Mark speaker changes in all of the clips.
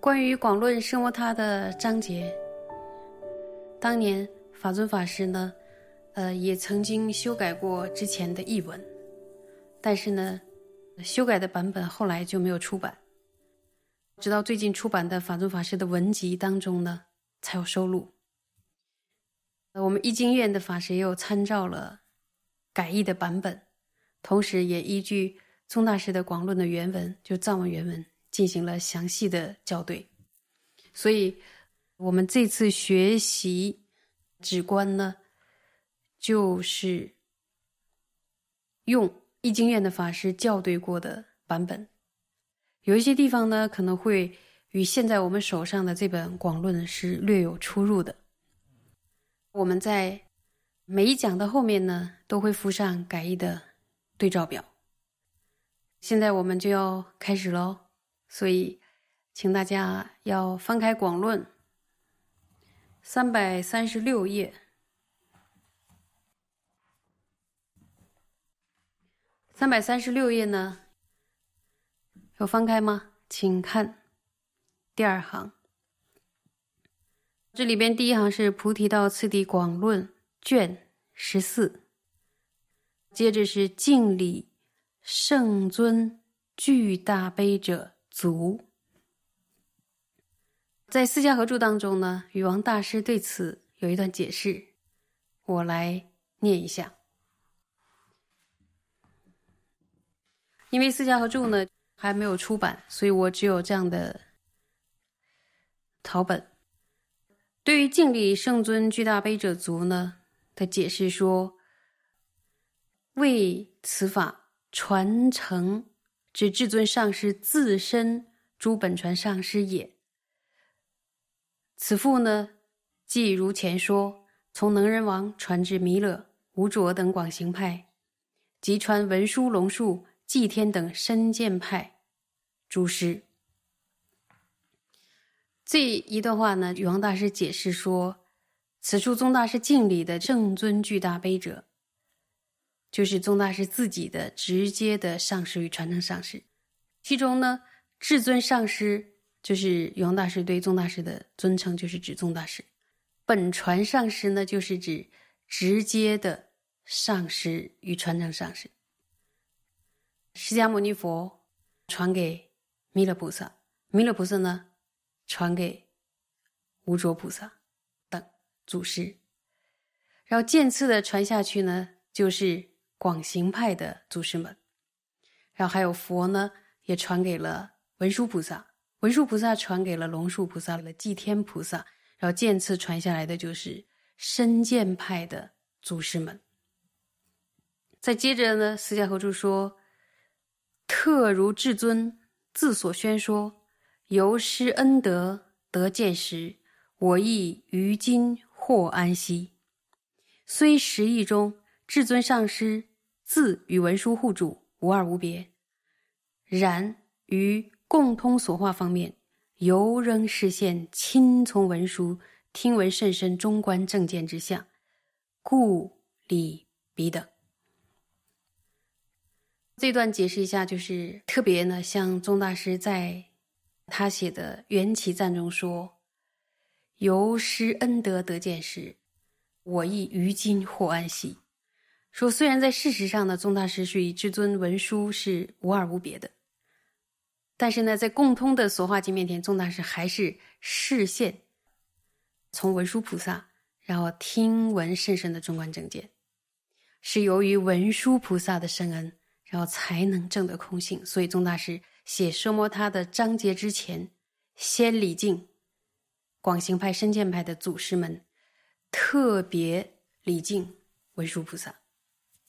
Speaker 1: 关于广论生活他的章节，当年法尊法师呢，呃，也曾经修改过之前的译文，但是呢，修改的版本后来就没有出版，直到最近出版的法尊法师的文集当中呢，才有收录。我们易经院的法师也有参照了改译的版本，同时也依据宗大师的广论的原文，就藏文原文。进行了详细的校对，所以我们这次学习止观呢，就是用易经院的法师校对过的版本。有一些地方呢，可能会与现在我们手上的这本广论是略有出入的。我们在每一讲的后面呢，都会附上改译的对照表。现在我们就要开始喽。所以，请大家要翻开《广论》三百三十六页。三百三十六页呢，有翻开吗？请看第二行，这里边第一行是《菩提道次第广论》卷十四，接着是敬礼圣尊具大悲者。足，在《四家合著》当中呢，禹王大师对此有一段解释，我来念一下。因为《四家合著》呢还没有出版，所以我只有这样的草本。对于敬礼圣尊巨大悲者足呢的解释说，为此法传承。指至尊上师自身诸本传上师也。此父呢，即如前说，从能人王传至弥勒、无着等广行派，即传文殊、龙树、祭天等深见派诸师。这一段话呢，禹王大师解释说，此处宗大师敬礼的正尊巨大悲者。就是宗大师自己的直接的上师与传承上师，其中呢，至尊上师就是永大师对宗大师的尊称，就是指宗大师；本传上师呢，就是指直接的上师与传承上师。释迦牟尼佛传给弥勒菩萨，弥勒菩萨呢传给无着菩萨等祖师，然后渐次的传下去呢，就是。广行派的祖师们，然后还有佛呢，也传给了文殊菩萨，文殊菩萨传给了龙树菩萨了祭天菩萨，然后渐次传下来的就是深见派的祖师们。再接着呢，释迦合著说：“特如至尊自所宣说，由师恩德得见时，我亦于今获安息。虽时义中至尊上师。”自与文殊护主无二无别，然于共通所化方面，犹仍实现亲从文殊听闻甚深中观正见之相，故礼彼等。这段解释一下，就是特别呢，像宗大师在他写的《缘起赞》中说：“由师恩德得见时，我亦于今获安息。”说，虽然在事实上呢，宗大师是与至尊文殊是无二无别的，但是呢，在共通的所化经面前，宗大师还是视线从文殊菩萨，然后听闻甚深的中观正见，是由于文殊菩萨的深恩，然后才能证得空性。所以，宗大师写奢摩他的章节之前，先礼敬广行派、深见派的祖师们，特别礼敬文殊菩萨。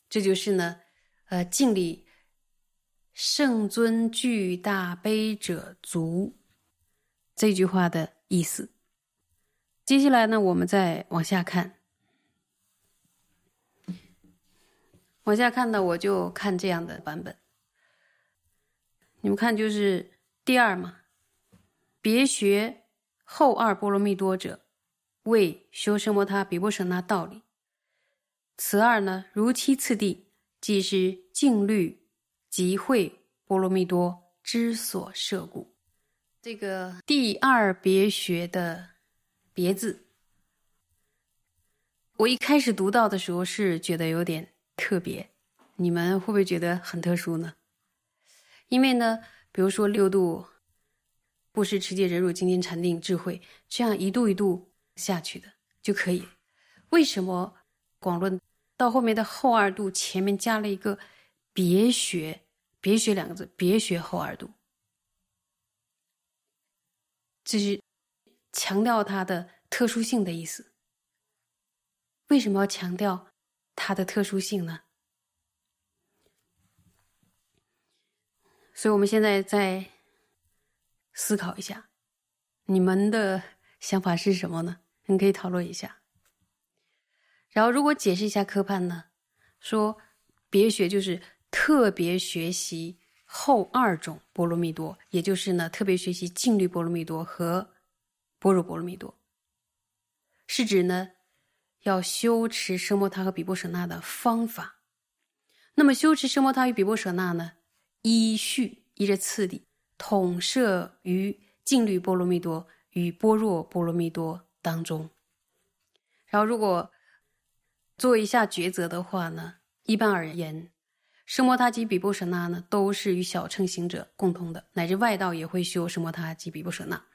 Speaker 1: 这就是呢，呃，敬礼圣尊具大悲者足这句话的意思。接下来呢，我们再往下看，往下看呢，我就看这样的版本。你们看，就是第二嘛，别学后二波罗蜜多者，为修奢摩他比波舍那道理。此二呢，如期次第，即是净律集会波罗蜜多之所设故。这个第二别学的“别”字，我一开始读到的时候是觉得有点特别，你们会不会觉得很特殊呢？因为呢，比如说六度布施、持戒、忍辱、精进、禅定、智慧，这样一度一度下去的就可以。为什么广论到后面的后二度前面加了一个“别学”？“别学”两个字，“别学后二度”，这是强调它的特殊性的意思。为什么要强调它的特殊性呢？所以，我们现在在思考一下，你们的想法是什么呢？你可以讨论一下。然后，如果解释一下科判呢，说别学就是特别学习后二种波罗蜜多，也就是呢特别学习净律波罗蜜多和般若波罗蜜多，是指呢要修持声摩他和比波舍那的方法。那么，修持声摩他与比波舍那呢？依序依着次第，统摄于净律波罗蜜多与般若波罗蜜多当中。然后，如果做一下抉择的话呢，一般而言，奢摩他及比波舍那呢，都是与小乘行者共同的，乃至外道也会修奢摩他及比波舍那。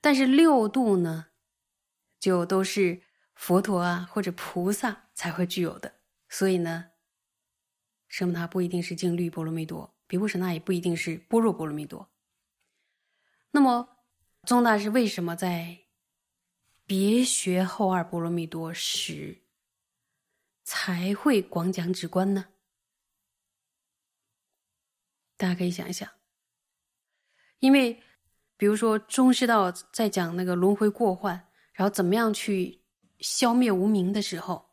Speaker 1: 但是六度呢，就都是佛陀啊或者菩萨才会具有的。所以呢，奢摩他不一定是净律波罗蜜多。比波舍那也不一定是般若波罗蜜多。那么，宗大师为什么在别学后二波罗蜜多时才会广讲止观呢？大家可以想一想，因为比如说中师道在讲那个轮回过患，然后怎么样去消灭无明的时候，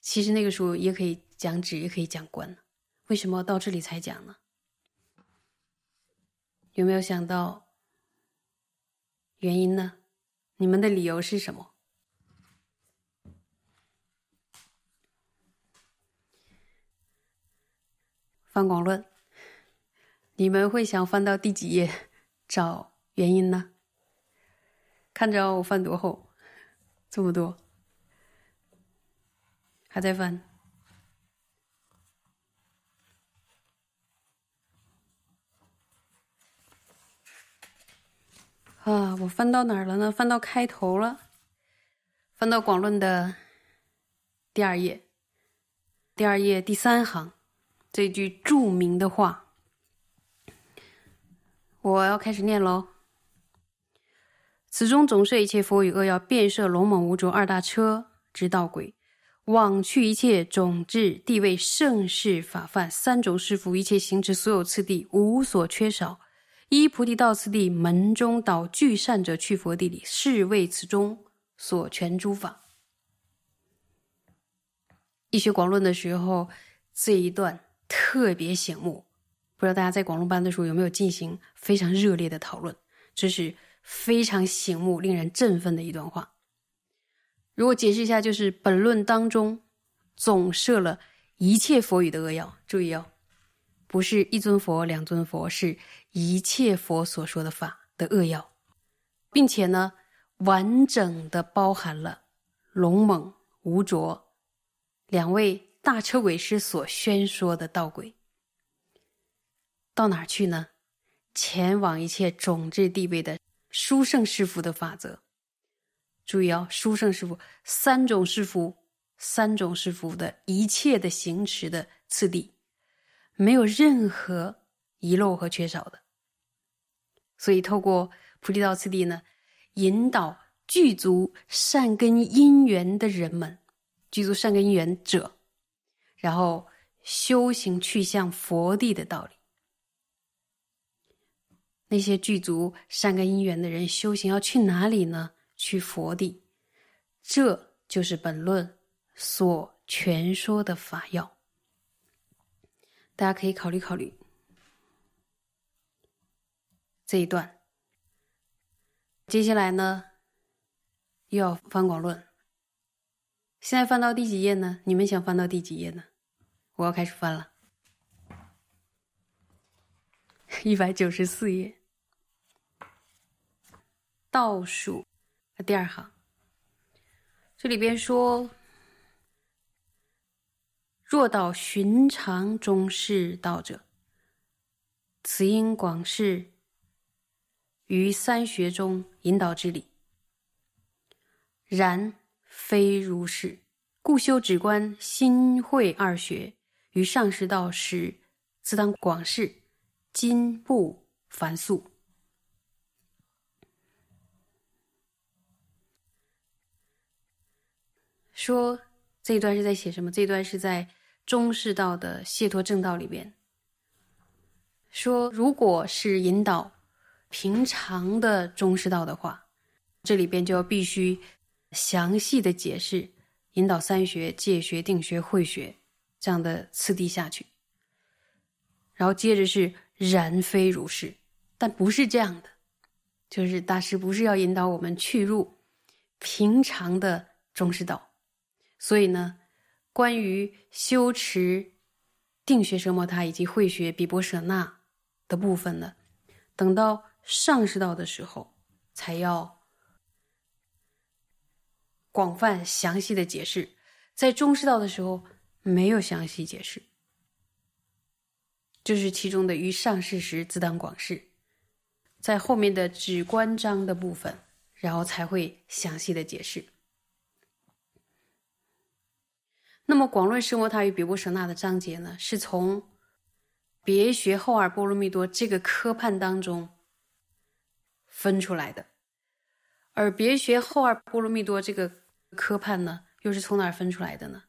Speaker 1: 其实那个时候也可以讲止，也可以讲观为什么到这里才讲呢？有没有想到原因呢？你们的理由是什么？翻广论，你们会想翻到第几页找原因呢？看着我翻多厚，这么多，还在翻。啊，我翻到哪儿了呢？翻到开头了，翻到广论的第二页，第二页第三行这句著名的话，我要开始念喽。此中总摄一切佛与恶要，遍摄龙猛无着二大车之道轨，往去一切种智地位盛世法范三种师傅，一切行持所有次第无所缺少。依菩提道次第门中导具善者去佛地里，是为此中所全诸法。一学广论的时候，这一段特别醒目。不知道大家在广论班的时候有没有进行非常热烈的讨论？这是非常醒目、令人振奋的一段话。如果解释一下，就是本论当中总摄了一切佛语的扼要。注意哦。不是一尊佛、两尊佛，是一切佛所说的法的扼要，并且呢，完整的包含了龙猛、无着两位大车鬼师所宣说的道轨。到哪儿去呢？前往一切种智地位的殊胜师傅的法则。注意哦，殊胜师傅三种师傅，三种师傅的一切的行持的次第。没有任何遗漏和缺少的，所以透过菩提道次第呢，引导具足善根因缘的人们，具足善根因缘者，然后修行去向佛地的道理。那些具足善根因缘的人修行要去哪里呢？去佛地，这就是本论所全说的法要。大家可以考虑考虑这一段。接下来呢，又要翻广论。现在翻到第几页呢？你们想翻到第几页呢？我要开始翻了，一百九十四页，倒数第二行。这里边说：“若道寻常中士道者，此因广释于三学中引导之理。然。”非如是，故修止观、心会二学于上士道时，自当广释，今不繁肃。说这一段是在写什么？这一段是在中士道的解脱正道里边。说如果是引导平常的中士道的话，这里边就要必须。详细的解释，引导三学、戒学、定学、慧学这样的次第下去，然后接着是然非如是，但不是这样的，就是大师不是要引导我们去入平常的中士道，所以呢，关于修持定学奢摩他以及慧学比波舍那的部分呢，等到上士道的时候才要。广泛详细的解释，在中师道的时候没有详细解释，就是其中的于上士时自当广释，在后面的指关章的部分，然后才会详细的解释。那么广论生摩他与比波舍那的章节呢，是从别学后二波罗蜜多这个科判当中分出来的，而别学后二波罗蜜多这个。科判呢，又是从哪儿分出来的呢？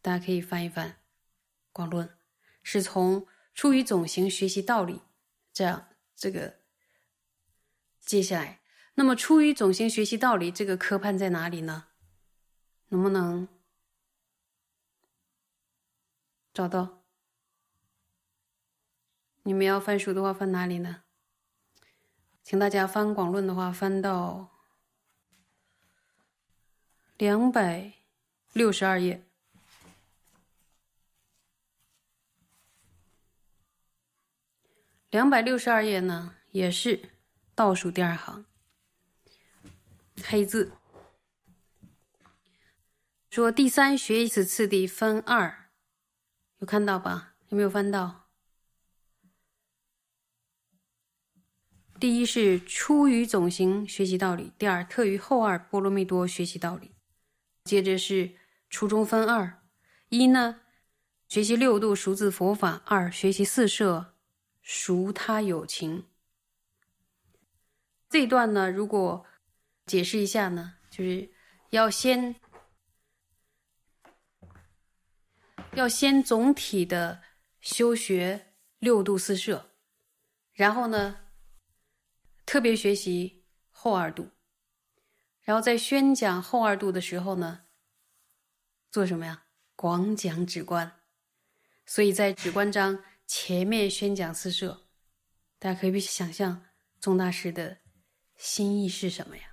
Speaker 1: 大家可以翻一翻《广论》，是从出于总行学习道理，这样这个接下来，那么出于总行学习道理这个科判在哪里呢？能不能找到？你们要翻书的话，翻哪里呢？请大家翻《广论》的话，翻到。两百六十二页，两百六十二页呢，也是倒数第二行，黑字说第三学一此次第分二，有看到吧？有没有翻到？第一是出于总行学习道理，第二特于后二波罗蜜多学习道理。接着是初中分二，一呢学习六度熟字佛法，二学习四摄熟他有情。这一段呢，如果解释一下呢，就是要先要先总体的修学六度四摄，然后呢特别学习后二度。然后在宣讲后二度的时候呢，做什么呀？广讲止观，所以在止观章前面宣讲四摄，大家可以想象宗大师的心意是什么呀？